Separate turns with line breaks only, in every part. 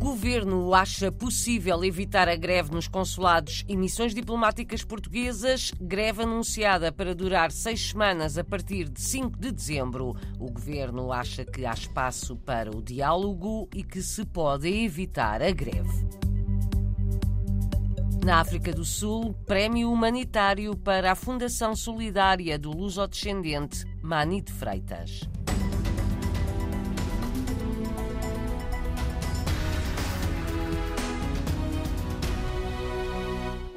governo acha possível evitar a greve nos consulados e missões diplomáticas portuguesas, greve anunciada para durar seis semanas a partir de 5 de dezembro. O governo acha que há espaço para o diálogo e que se pode evitar a greve. Na África do Sul, prémio humanitário para a Fundação Solidária do Luso-descendente Manite Freitas.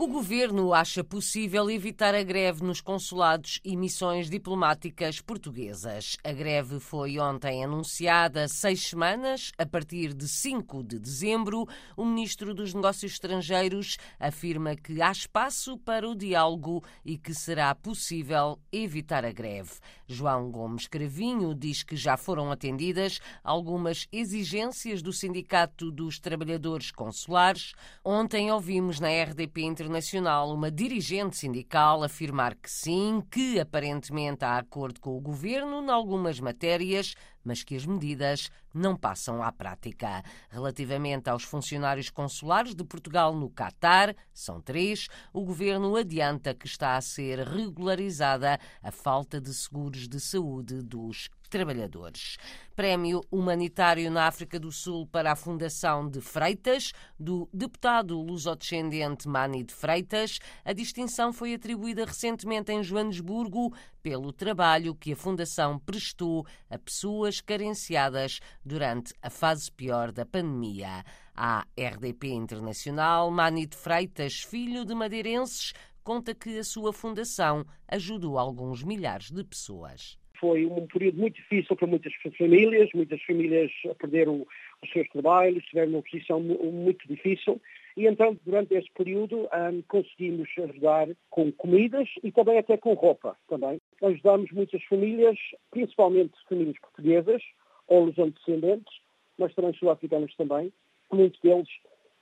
O governo acha possível evitar a greve nos consulados e missões diplomáticas portuguesas. A greve foi ontem anunciada seis semanas, a partir de 5 de dezembro. O ministro dos Negócios Estrangeiros afirma que há espaço para o diálogo e que será possível evitar a greve. João Gomes Cravinho diz que já foram atendidas algumas exigências do Sindicato dos Trabalhadores Consulares. Ontem ouvimos na RDP Internacional uma dirigente sindical afirmar que sim, que aparentemente há acordo com o governo em algumas matérias, mas que as medidas não passam à prática. Relativamente aos funcionários consulares de Portugal no Catar, são três, o governo adianta que está a ser regularizada a falta de seguros de saúde dos trabalhadores. Prémio humanitário na África do Sul para a Fundação de Freitas, do deputado lusodescendente Mani de Freitas. A distinção foi atribuída recentemente em Joanesburgo pelo trabalho que a Fundação prestou a pessoas carenciadas durante a fase pior da pandemia. A RDP Internacional, Mani de Freitas, filho de madeirenses, conta que a sua fundação ajudou alguns milhares de pessoas
foi um período muito difícil para muitas famílias, muitas famílias perderam os seus trabalhos, tiveram uma posição muito difícil. E então, durante esse período, conseguimos ajudar com comidas e também até com roupa. Também. Ajudamos muitas famílias, principalmente famílias portuguesas ou descendentes, mas também sul-africanos também. Muitos deles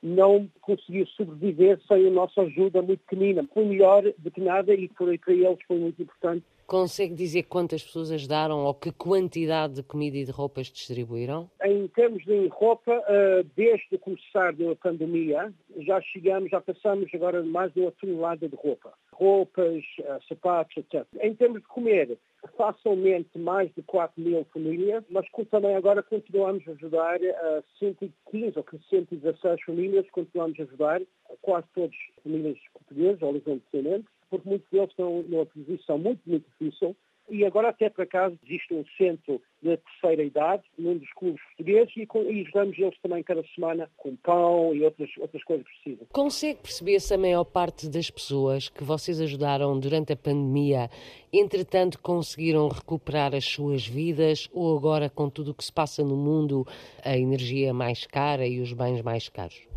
não conseguiu sobreviver sem a nossa ajuda muito pequenina. Foi melhor do que nada e para eles foi muito importante
Consegue dizer quantas pessoas ajudaram ou que quantidade de comida e de roupas distribuíram?
Em termos de roupa, eh, desde o começar da pandemia, já chegamos, já passamos agora mais de uma tonelada de roupa. Roupas, eh, sapatos, etc. Em termos de comer, facilmente mais de 4 mil famílias, mas também agora continuamos a ajudar a 115 ou 116 famílias, continuamos a ajudar quase todas as famílias portuguesas ou descendentes porque muitos deles estão numa posição muito, muito difícil. E agora, até por acaso, existe um centro de terceira idade num dos clubes portugueses e, e ajudamos eles também cada semana com pão e outras, outras coisas que precisam.
Consegue perceber se a maior parte das pessoas que vocês ajudaram durante a pandemia, entretanto, conseguiram recuperar as suas vidas ou agora, com tudo o que se passa no mundo, a energia é mais cara e os bens mais caros?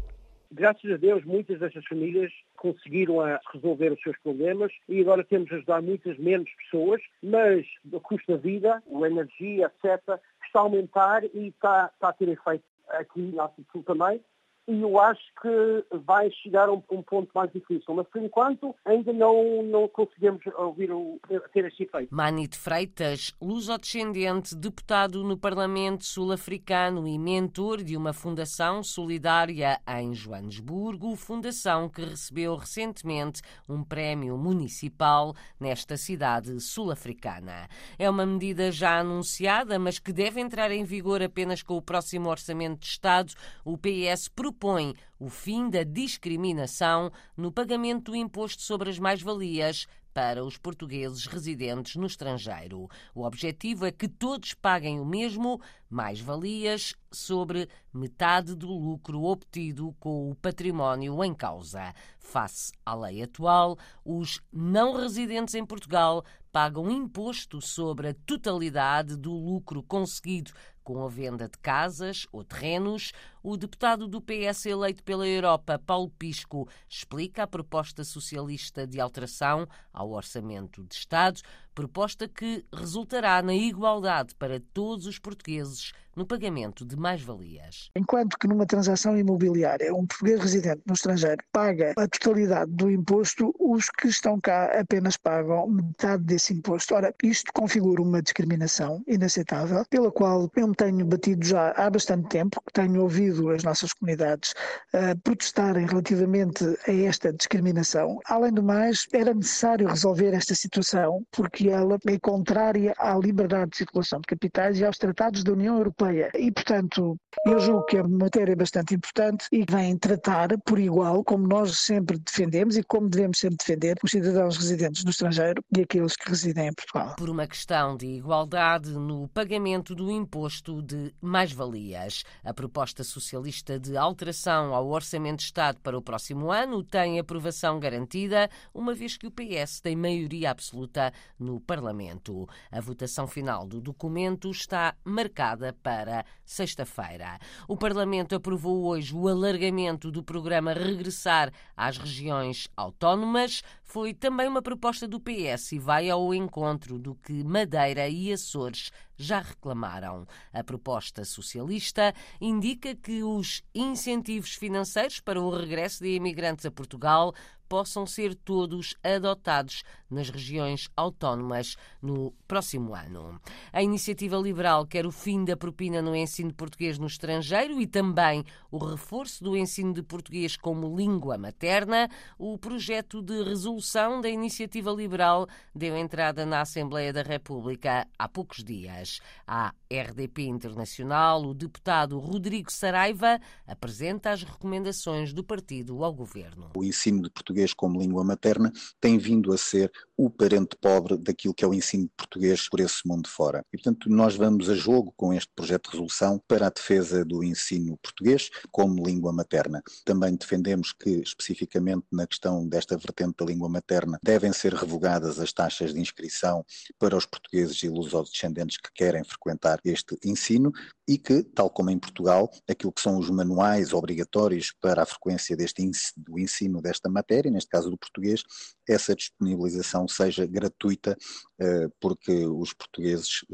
Graças a Deus, muitas destas famílias conseguiram resolver os seus problemas e agora temos a ajudar muitas menos pessoas, mas o custo da vida, a energia, etc., está a aumentar e está, está a ter efeito aqui na Sul também e eu acho que vai chegar a um, um, ponto mais difícil. Mas, por enquanto, ainda não, não conseguimos ouvir o, ter esse efeito.
Manito Freitas, luso-descendente, deputado no Parlamento Sul-Africano e mentor de uma fundação solidária em Joanesburgo, fundação que recebeu recentemente um prémio municipal nesta cidade sul-africana. É uma medida já anunciada, mas que deve entrar em vigor apenas com o próximo Orçamento de Estado. O PS propõe propõe o fim da discriminação no pagamento do imposto sobre as mais-valias para os portugueses residentes no estrangeiro. O objetivo é que todos paguem o mesmo, mais-valias, sobre metade do lucro obtido com o património em causa. Face à lei atual, os não residentes em Portugal pagam imposto sobre a totalidade do lucro conseguido com a venda de casas ou terrenos, o deputado do PS eleito pela Europa, Paulo Pisco, explica a proposta socialista de alteração ao Orçamento de Estado. Proposta que resultará na igualdade para todos os portugueses no pagamento de mais-valias.
Enquanto que numa transação imobiliária um português residente no estrangeiro paga a totalidade do imposto, os que estão cá apenas pagam metade desse imposto. Ora, isto configura uma discriminação inaceitável, pela qual eu me tenho batido já há bastante tempo, tenho ouvido as nossas comunidades uh, protestarem relativamente a esta discriminação. Além do mais, era necessário resolver esta situação porque ela é contrária à liberdade de circulação de capitais e aos tratados da União Europeia. E, portanto, eu julgo que é uma matéria bastante importante e vem tratar por igual, como nós sempre defendemos e como devemos sempre defender, os cidadãos residentes no estrangeiro e aqueles que residem em Portugal.
Por uma questão de igualdade no pagamento do imposto de mais-valias. A proposta socialista de alteração ao Orçamento de Estado para o próximo ano tem aprovação garantida, uma vez que o PS tem maioria absoluta no Parlamento. A votação final do documento está marcada para sexta-feira. O Parlamento aprovou hoje o alargamento do programa Regressar às regiões autónomas. Foi também uma proposta do PS e vai ao encontro do que Madeira e Açores já reclamaram. A proposta socialista indica que os incentivos financeiros para o regresso de imigrantes a Portugal possam ser todos adotados nas regiões autónomas no próximo ano. A iniciativa liberal quer o fim da propina no ensino de português no estrangeiro e também o reforço do ensino de português como língua materna. O projeto de resolução da iniciativa liberal deu entrada na Assembleia da República há poucos dias. A RDP Internacional, o deputado Rodrigo Saraiva apresenta as recomendações do partido ao governo.
O ensino de português como língua materna tem vindo a ser o parente pobre daquilo que é o ensino de português por esse mundo fora. E, portanto, nós vamos a jogo com este projeto de resolução para a defesa do ensino português como língua materna. Também defendemos que, especificamente na questão desta vertente da língua materna, devem ser revogadas as taxas de inscrição para os portugueses e lusodescendentes que querem frequentar este ensino e que, tal como em Portugal, aquilo que são os manuais obrigatórios para a frequência deste do ensino desta matéria, neste caso do português, essa disponibilização seja gratuita, eh, porque os portugueses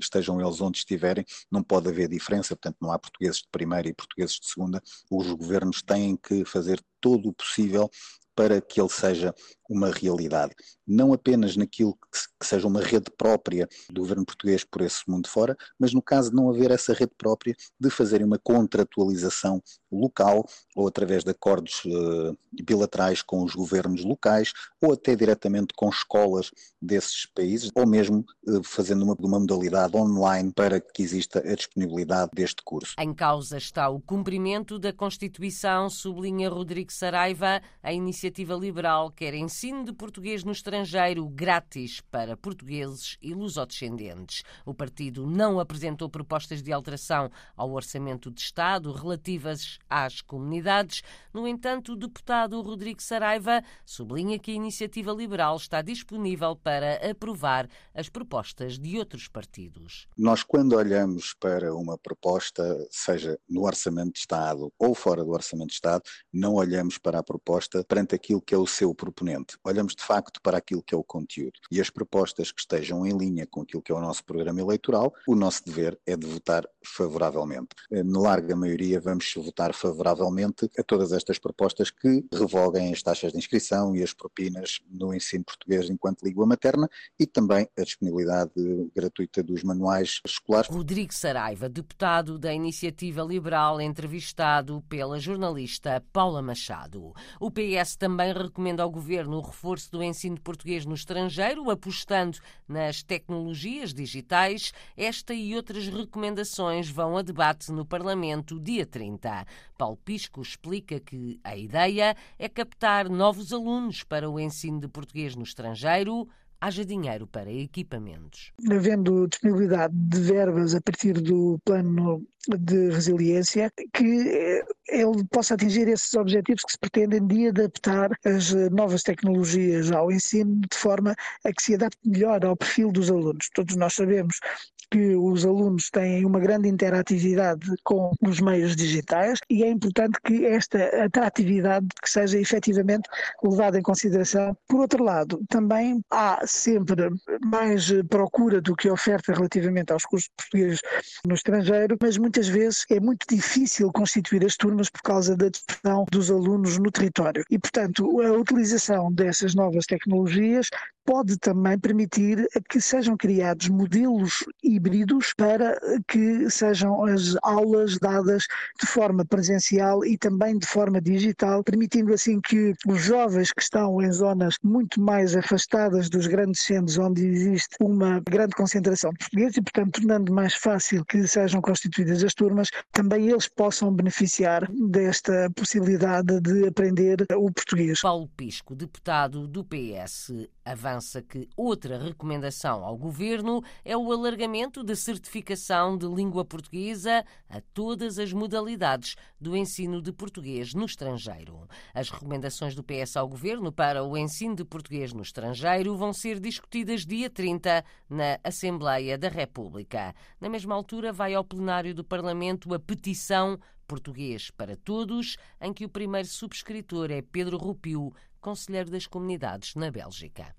estejam eles onde estiverem, não pode haver diferença, portanto não há portugueses de primeira e portugueses de segunda, os governos têm que fazer todo o possível para que ele seja uma realidade. Não apenas naquilo que seja uma rede própria do governo português por esse mundo fora, mas no caso de não haver essa rede própria, de fazerem uma contratualização local ou através de acordos uh, bilaterais com os governos locais ou até diretamente com escolas desses países ou mesmo uh, fazendo uma, uma modalidade online para que exista a disponibilidade deste curso.
Em causa está o cumprimento da Constituição, sublinha Rodrigo Saraiva, a iniciativa liberal quer ensino de português no estrangeiro grátis para portugueses e lusodescendentes. O partido não apresentou propostas de alteração ao orçamento de Estado relativas às comunidades. No entanto, o deputado Rodrigo Saraiva sublinha que a iniciativa liberal está disponível para aprovar as propostas de outros partidos.
Nós, quando olhamos para uma proposta, seja no orçamento de Estado ou fora do orçamento de Estado, não olhamos para a proposta perante aquilo que é o seu proponente olhamos de facto para aquilo que é o conteúdo. E as propostas que estejam em linha com aquilo que é o nosso programa eleitoral, o nosso dever é de votar favoravelmente. Eh, na larga maioria, vamos votar favoravelmente a todas estas propostas que revoguem as taxas de inscrição e as propinas no ensino português enquanto língua materna e também a disponibilidade gratuita dos manuais escolares.
Rodrigo Saraiva, deputado da Iniciativa Liberal, entrevistado pela jornalista Paula Machado. O PS também recomenda ao governo no reforço do ensino de português no estrangeiro, apostando nas tecnologias digitais. Esta e outras recomendações vão a debate no Parlamento dia 30. Paulo Pisco explica que a ideia é captar novos alunos para o ensino de português no estrangeiro haja dinheiro para equipamentos.
Havendo disponibilidade de verbas a partir do plano de resiliência, que eh, ele possa atingir esses objetivos que se pretendem de adaptar as novas tecnologias ao ensino de forma a que se adapte melhor ao perfil dos alunos. Todos nós sabemos que os alunos têm uma grande interatividade com os meios digitais e é importante que esta atratividade que seja efetivamente levada em consideração. Por outro lado, também há sempre mais procura do que oferta relativamente aos cursos portugueses no estrangeiro, mas muitas vezes é muito difícil constituir as turmas por causa da dispersão dos alunos no território. E, portanto, a utilização dessas novas tecnologias pode também permitir que sejam criados modelos híbridos para que sejam as aulas dadas de forma presencial e também de forma digital, permitindo assim que os jovens que estão em zonas muito mais afastadas dos grandes centros onde existe uma grande concentração de portugueses e, portanto, tornando mais fácil que sejam constituídas as turmas, também eles possam beneficiar desta possibilidade de aprender o português.
Paulo Pisco, deputado do PS, avança que outra recomendação ao governo é o alargamento da certificação de língua portuguesa a todas as modalidades do ensino de português no estrangeiro. As recomendações do PS ao governo para o ensino de português no estrangeiro vão ser discutidas dia 30 na Assembleia da República. Na mesma altura, vai ao plenário do Parlamento a petição Português para Todos, em que o primeiro subscritor é Pedro Rupiu, conselheiro das comunidades na Bélgica.